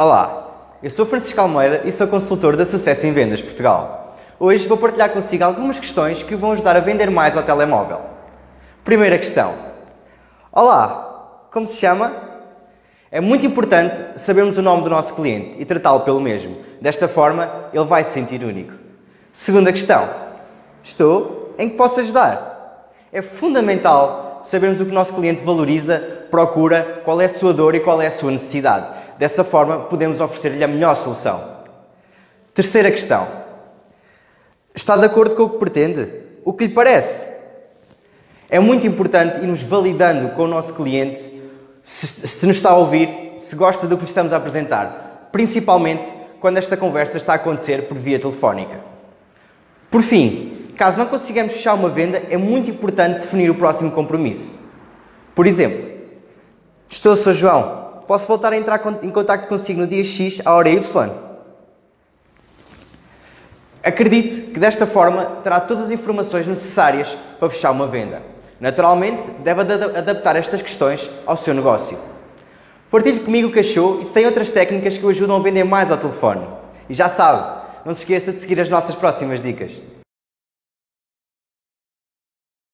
Olá, eu sou Francisco Almeida e sou consultor da Sucesso em Vendas Portugal. Hoje vou partilhar consigo algumas questões que vão ajudar a vender mais ao telemóvel. Primeira questão: Olá, como se chama? É muito importante sabermos o nome do nosso cliente e tratá-lo pelo mesmo. Desta forma, ele vai se sentir único. Segunda questão: Estou? Em que posso ajudar? É fundamental sabermos o que o nosso cliente valoriza, procura, qual é a sua dor e qual é a sua necessidade. Dessa forma, podemos oferecer-lhe a melhor solução. Terceira questão: Está de acordo com o que pretende? O que lhe parece? É muito importante irmos validando com o nosso cliente se, se nos está a ouvir, se gosta do que lhe estamos a apresentar, principalmente quando esta conversa está a acontecer por via telefónica. Por fim, caso não consigamos fechar uma venda, é muito importante definir o próximo compromisso. Por exemplo, estou, Sr. João, posso voltar a entrar em contato consigo no dia X, à hora Y? Acredito que desta forma terá todas as informações necessárias para fechar uma venda. Naturalmente, deve adaptar estas questões ao seu negócio. Partilhe comigo o que achou e se tem outras técnicas que o ajudam a vender mais ao telefone. E já sabe, não se esqueça de seguir as nossas próximas dicas.